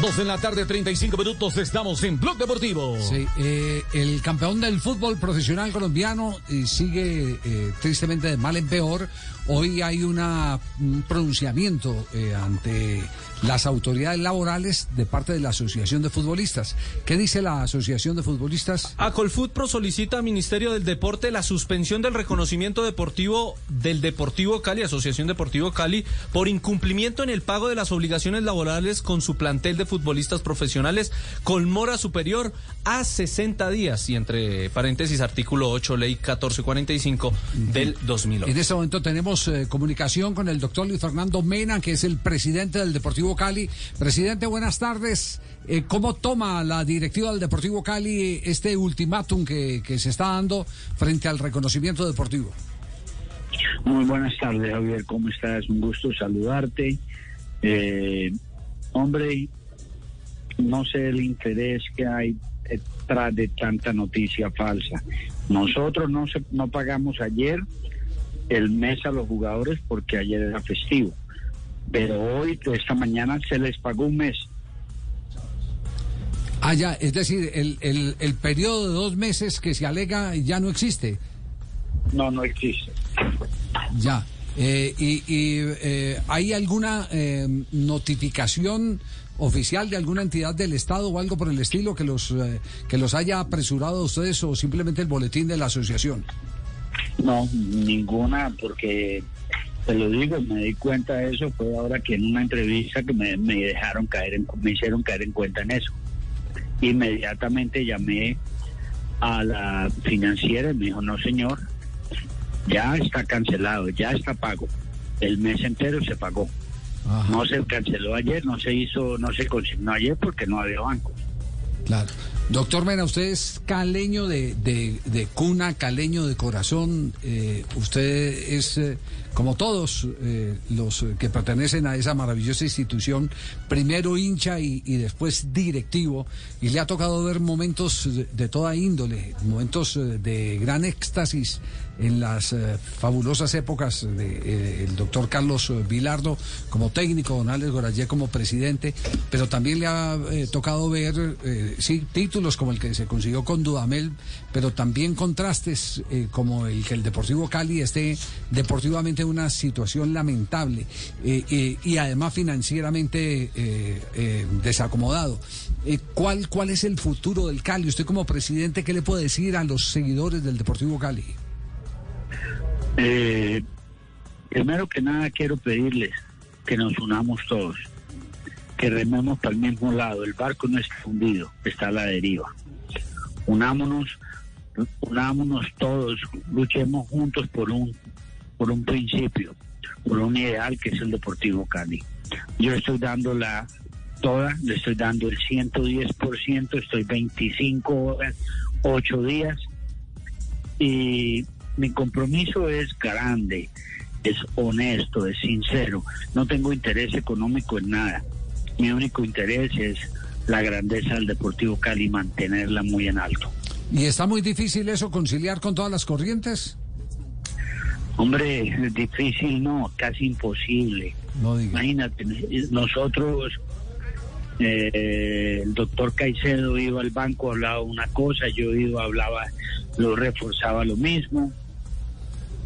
Dos en la tarde, 35 minutos, estamos en Blog Deportivo. Sí, eh, el campeón del fútbol profesional colombiano eh, sigue eh, tristemente de mal en peor. Hoy hay un pronunciamiento ante las autoridades laborales de parte de la Asociación de Futbolistas. ¿Qué dice la Asociación de Futbolistas? Acolfutpro solicita al Ministerio del Deporte la suspensión del reconocimiento deportivo del Deportivo Cali, Asociación Deportivo Cali, por incumplimiento en el pago de las obligaciones laborales con su plantel de futbolistas profesionales con mora superior a 60 días y entre paréntesis artículo 8, ley 1445 del 2008. En este momento tenemos eh, comunicación con el doctor Luis Fernando Mena, que es el presidente del Deportivo Cali. Presidente, buenas tardes. Eh, ¿Cómo toma la directiva del Deportivo Cali este ultimátum que, que se está dando frente al reconocimiento deportivo? Muy buenas tardes, Javier. ¿Cómo estás? Un gusto saludarte. Eh, hombre, no sé el interés que hay detrás de tanta noticia falsa. Nosotros no, se, no pagamos ayer el mes a los jugadores porque ayer era festivo. Pero hoy, esta mañana, se les pagó un mes. Ah, ya, es decir, el, el, el periodo de dos meses que se alega ya no existe. No, no existe. Ya. Eh, y y eh, hay alguna eh, notificación oficial de alguna entidad del Estado o algo por el estilo que los eh, que los haya apresurado a ustedes o simplemente el boletín de la asociación? No, ninguna, porque te lo digo, me di cuenta de eso fue ahora que en una entrevista que me, me dejaron caer, en, me hicieron caer en cuenta en eso. Inmediatamente llamé a la financiera y me dijo, no señor, ya está cancelado, ya está pago. El mes entero se pagó. Ajá. No se canceló ayer, no se hizo, no se consignó ayer porque no había banco. Claro. Doctor Mena, usted es caleño de, de, de cuna, caleño de corazón. eh, usted es, eh, como todos eh, los que pertenecen a esa maravillosa institución, primero hincha y, después directivo. Y le ha tocado ver momentos de, de toda índole, momentos eh, de gran éxtasis en las eh, fabulosas épocas del doctor Carlos eh, Vilardo como técnico, don Alex Gorayé como presidente, pero también le ha eh, tocado ver, eh, sí, títulos como el que se consiguió con Dudamel, pero también contrastes eh, como el que el Deportivo Cali esté deportivamente en una situación lamentable eh, eh, y además financieramente eh, desacomodado. ¿cuál, ¿Cuál es el futuro del Cali? Usted como presidente, ¿qué le puede decir a los seguidores del Deportivo Cali? Primero que nada quiero pedirles que nos unamos todos, que rememos para el mismo lado. El barco no está hundido, está a la deriva. Unámonos, unámonos todos, luchemos juntos por un, por un principio, por un ideal que es el Deportivo Cali. Yo estoy dando la toda, le estoy dando el 110%, estoy 25 horas, 8 días y mi compromiso es grande, es honesto, es sincero. No tengo interés económico en nada. Mi único interés es la grandeza del Deportivo Cali, mantenerla muy en alto. ¿Y está muy difícil eso conciliar con todas las corrientes? Hombre, difícil no, casi imposible. No diga. Imagínate, nosotros, eh, el doctor Caicedo iba al banco, hablaba una cosa, yo iba, hablaba, lo reforzaba lo mismo.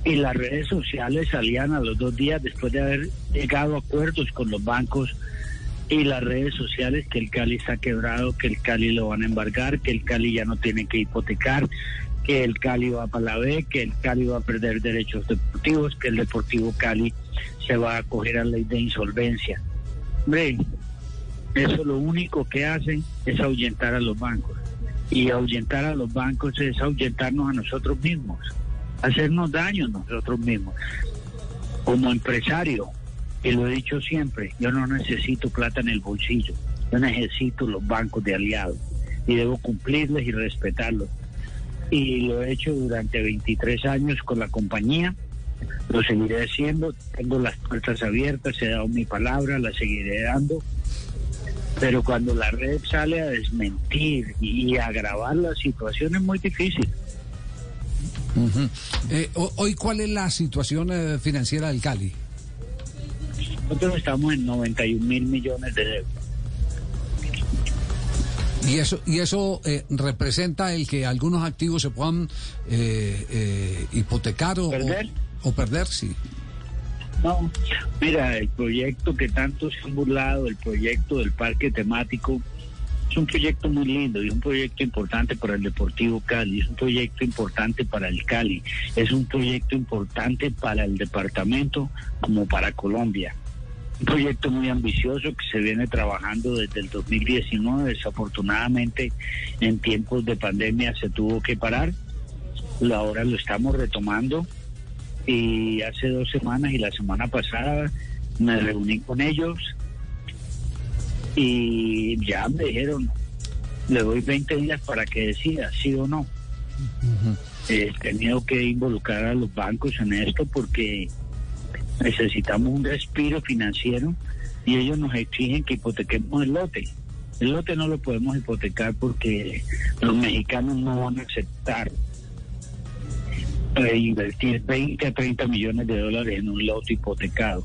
Y las redes sociales salían a los dos días después de haber llegado a acuerdos con los bancos y las redes sociales que el Cali está quebrado, que el Cali lo van a embargar, que el Cali ya no tiene que hipotecar, que el Cali va para la B, que el Cali va a perder derechos deportivos, que el Deportivo Cali se va a acoger a la ley de insolvencia. Hombre, eso lo único que hacen es ahuyentar a los bancos. Y ahuyentar a los bancos es ahuyentarnos a nosotros mismos, hacernos daño nosotros mismos. Como empresario, y lo he dicho siempre, yo no necesito plata en el bolsillo, yo necesito los bancos de aliados y debo cumplirles y respetarlos. Y lo he hecho durante 23 años con la compañía, lo seguiré haciendo, tengo las puertas abiertas, he dado mi palabra, la seguiré dando. Pero cuando la red sale a desmentir y agravar la situación es muy difícil. Eh, ho- hoy, ¿cuál es la situación eh, financiera del Cali? Nosotros estamos en 91 mil millones de deuda. Y eso, y eso eh, representa el que algunos activos se puedan eh, eh, hipotecar o ¿Perder? O, o perder, sí. No, mira, el proyecto que tanto se han burlado, el proyecto del parque temático, es un proyecto muy lindo y un proyecto importante para el Deportivo Cali, es un proyecto importante para el Cali, es un proyecto importante para el departamento como para Colombia. Un proyecto muy ambicioso que se viene trabajando desde el 2019, desafortunadamente en tiempos de pandemia se tuvo que parar, ahora lo estamos retomando. Y hace dos semanas y la semana pasada me reuní con ellos y ya me dijeron, le doy 20 días para que decida, sí o no. He tenido que involucrar a los bancos en esto porque necesitamos un respiro financiero y ellos nos exigen que hipotequemos el lote. El lote no lo podemos hipotecar porque los mexicanos no van a aceptar eh, invertir 20 a 30 millones de dólares en un lote hipotecado.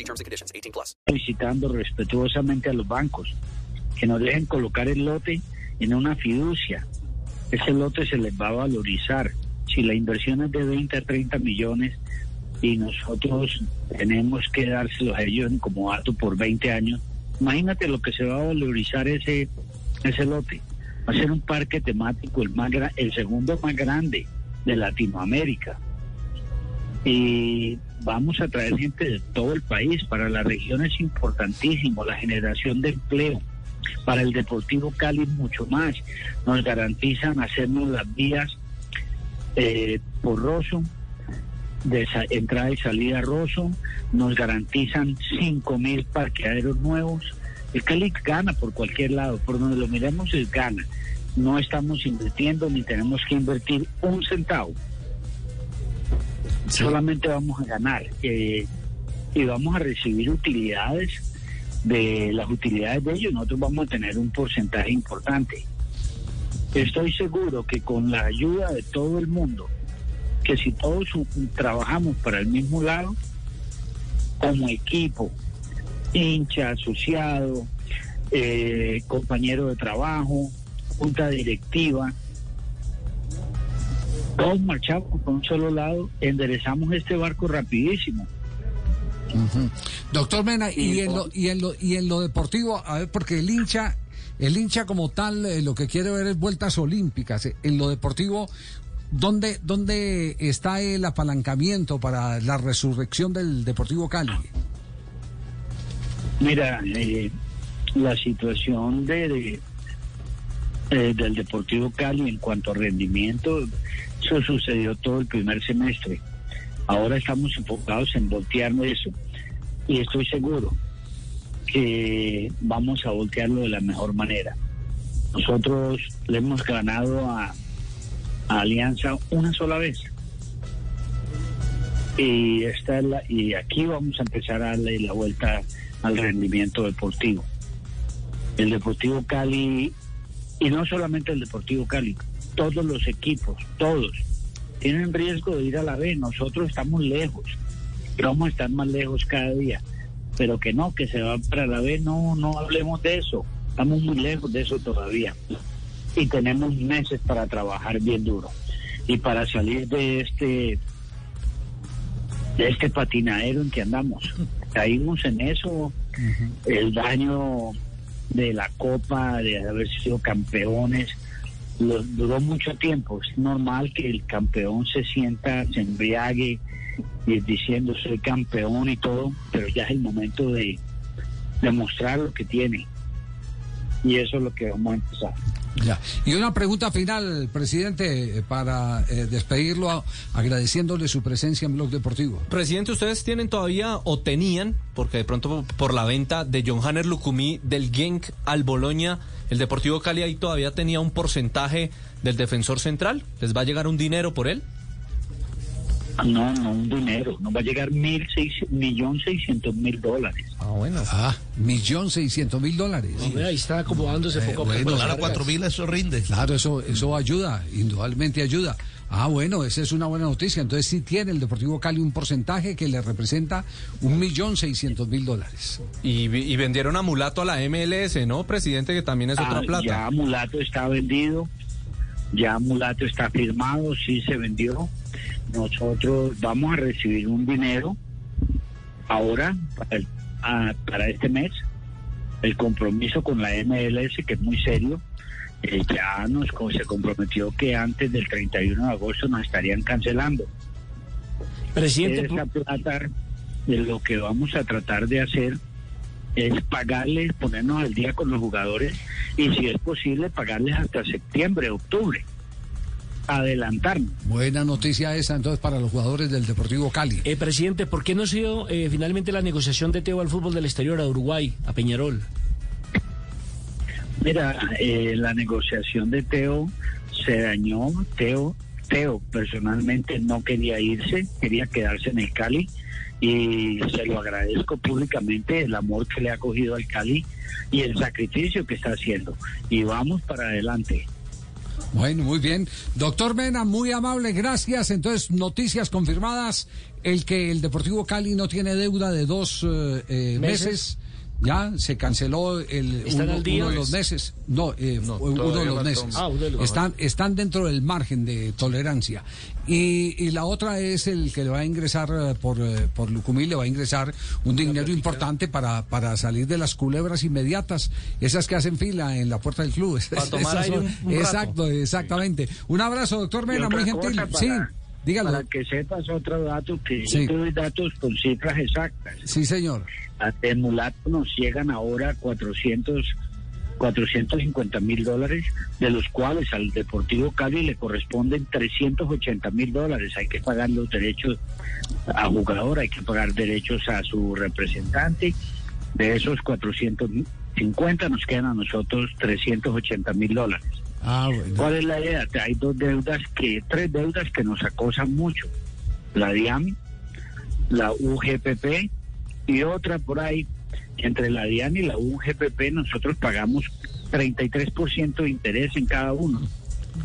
See terms and conditions. 18 plus. visitando respetuosamente a los bancos que nos dejen colocar el lote en una fiducia. Ese lote se les va a valorizar. Si la inversión es de 20 a 30 millones y nosotros tenemos que dárselos a ellos en comodato por 20 años, imagínate lo que se va a valorizar ese, ese lote. Va a ser un parque temático, el, más el segundo más grande de Latinoamérica y vamos a traer gente de todo el país. Para la región es importantísimo la generación de empleo. Para el Deportivo Cali mucho más. Nos garantizan hacernos las vías eh, por Rosso, de entrada y salida Rosso. Nos garantizan 5 mil parqueaderos nuevos. El Cali gana por cualquier lado, por donde lo miremos es gana. No estamos invirtiendo ni tenemos que invertir un centavo solamente vamos a ganar eh, y vamos a recibir utilidades de las utilidades de ellos, nosotros vamos a tener un porcentaje importante. Estoy seguro que con la ayuda de todo el mundo, que si todos trabajamos para el mismo lado, como equipo, hincha, asociado, eh, compañero de trabajo, junta directiva, todos marchamos por un solo lado, enderezamos este barco rapidísimo. Doctor Mena, y en, lo, y, en lo, y en lo deportivo, a ver, porque el hincha, el hincha como tal, eh, lo que quiere ver es vueltas olímpicas. Eh, En lo deportivo, ¿dónde, ¿dónde está el apalancamiento para la resurrección del Deportivo Cali? Mira, eh, la situación de, de, eh, del Deportivo Cali en cuanto a rendimiento, eso sucedió todo el primer semestre. Ahora estamos enfocados en voltear eso y estoy seguro que vamos a voltearlo de la mejor manera. Nosotros le hemos ganado a, a Alianza una sola vez. Y, esta es la- y aquí vamos a empezar a darle la vuelta al rendimiento deportivo. El Deportivo Cali, y no solamente el Deportivo Cali, todos los equipos, todos, tienen riesgo de ir a la B. Nosotros estamos lejos, vamos a estar más lejos cada día. Pero que no, que se va para la B, no, no hablemos de eso. Estamos muy lejos de eso todavía. Y tenemos meses para trabajar bien duro. Y para salir de este de este patinadero en que andamos. Caímos en eso, el daño de la copa, de haber sido campeones, lo- duró mucho tiempo. Es normal que el campeón se sienta, se embriague y diciendo soy campeón y todo, pero ya es el momento de demostrar lo que tiene. Y eso es lo que vamos a empezar. Ya. Y una pregunta final, presidente, eh, para eh, despedirlo, a- agradeciéndole su presencia en Blog Deportivo. Presidente, ustedes tienen todavía o tenían, porque de pronto por la venta de John Hanner Lucumí del Genk al Boloña, el Deportivo Cali ahí todavía tenía un porcentaje del defensor central. ¿Les va a llegar un dinero por él? No, no un dinero, no va a llegar mil seis, millón seiscientos mil dólares. Ah, bueno. Ah, millón seiscientos mil dólares. Hombre, ahí está acomodándose Eh, poco a bueno, poco. claro, cargas. cuatro mil eso rinde. Claro, eso, eso ayuda, indudablemente ayuda. Ah, bueno, esa es una buena noticia. Entonces sí tiene el Deportivo Cali un porcentaje que le representa un millón seiscientos mil dólares. Y, y vendieron a Mulato a la MLS, ¿no, presidente? Que también es otra Ah, plata. Ya Mulato está vendido, ya Mulato está firmado, sí se vendió. Nosotros vamos a recibir un dinero ahora para, el- ah, para este mes. El compromiso con la MLS, que es muy serio, eh, ya nos se comprometió que antes del 31 de agosto nos estarían cancelando. Presidente, esa plata, de lo que vamos a tratar de hacer es pagarles, ponernos al día con los jugadores y si es posible pagarles hasta septiembre, octubre, adelantarnos. Buena noticia esa entonces para los jugadores del Deportivo Cali. eh, presidente, ¿por qué no ha sido eh, finalmente la negociación de Teo al fútbol del exterior a Uruguay, a Peñarol? Mira, eh, la negociación de Teo se dañó. Teo, Teo personalmente no quería irse, quería quedarse en el Cali y se lo agradezco públicamente el amor que le ha cogido al Cali y el sacrificio que está haciendo. Y vamos para adelante. Bueno, muy bien. Doctor Mena, muy amable, gracias. Entonces, noticias confirmadas, el que el Deportivo Cali no tiene deuda de dos eh, eh, ¿Meses? meses. Ya se canceló el ¿Están uno, al día? uno de los meses. No, eh, No, uno de los meses. Ah, Están, están dentro del margen de tolerancia. Y, y la otra es el que le va a ingresar eh, por, eh, por Lucumí, le va a ingresar un dinero importante para, para salir de las culebras inmediatas, esas que hacen fila en la puerta del club. Para tomar Esas aire son- un- un rato. Exacto, exactamente. Un abrazo, doctor Mena, muy gentil. cosa sí, para- dígalo. Para que sepas otro dato, que Sí. yo doy datos con cifras exactas. Sí, señor. A Mulato nos llegan ahora 400, 450 mil dólares, de los cuales al Deportivo Cali le corresponden 380 mil dólares. Hay que pagar los derechos a jugador, hay que pagar derechos a su representante. De esos 450 nos quedan a nosotros 380 mil dólares. Ah, bueno. ¿Cuál es la idea? Hay dos deudas que, tres deudas que nos acosan mucho. La DIAM, la UGPP y otra por ahí. Entre la DIAN y la UGPP nosotros pagamos 33% de interés en cada uno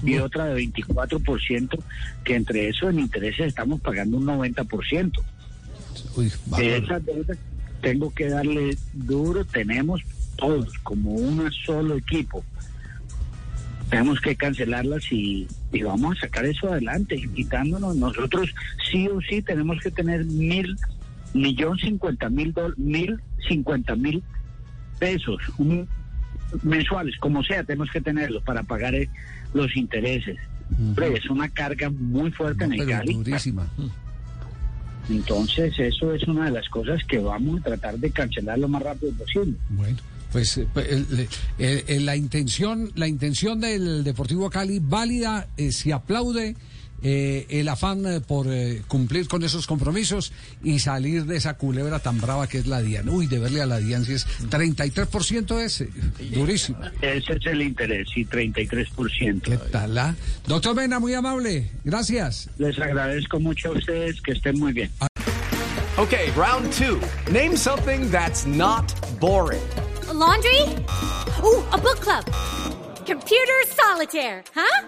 y otra de 24% que entre eso en intereses estamos pagando un 90%. Uy, De esas deudas tengo que darle duro, tenemos todos como un solo equipo. Tenemos que cancelarlas y, y vamos a sacar eso adelante, quitándonos. Nosotros sí o sí tenemos que tener mil, millón cincuenta mil, dol- mil cincuenta mil pesos un- mensuales, como sea, tenemos que tenerlo para pagar eh, los intereses. Es una carga muy fuerte No, en el Cali. durísima. Entonces, eso es una de las cosas que vamos a tratar de cancelar lo más rápido posible. Bueno, pues eh, pues, el- el- el- la intención, la intención del Deportivo Cali válida, eh, se aplaude eh, el afán eh, por eh, cumplir con esos compromisos y salir de esa culebra tan brava que es la DIAN. Uy, de verle a la DIAN si es 33% es eh, durísimo. Ese es el interés, y 33%. ¿Qué tal? ah? Doctor Mena, muy amable, gracias. Les agradezco mucho a ustedes, que estén muy bien. Okay, round two. Name something that's not boring. A laundry? Ooh, a book club. Computer solitaire, huh?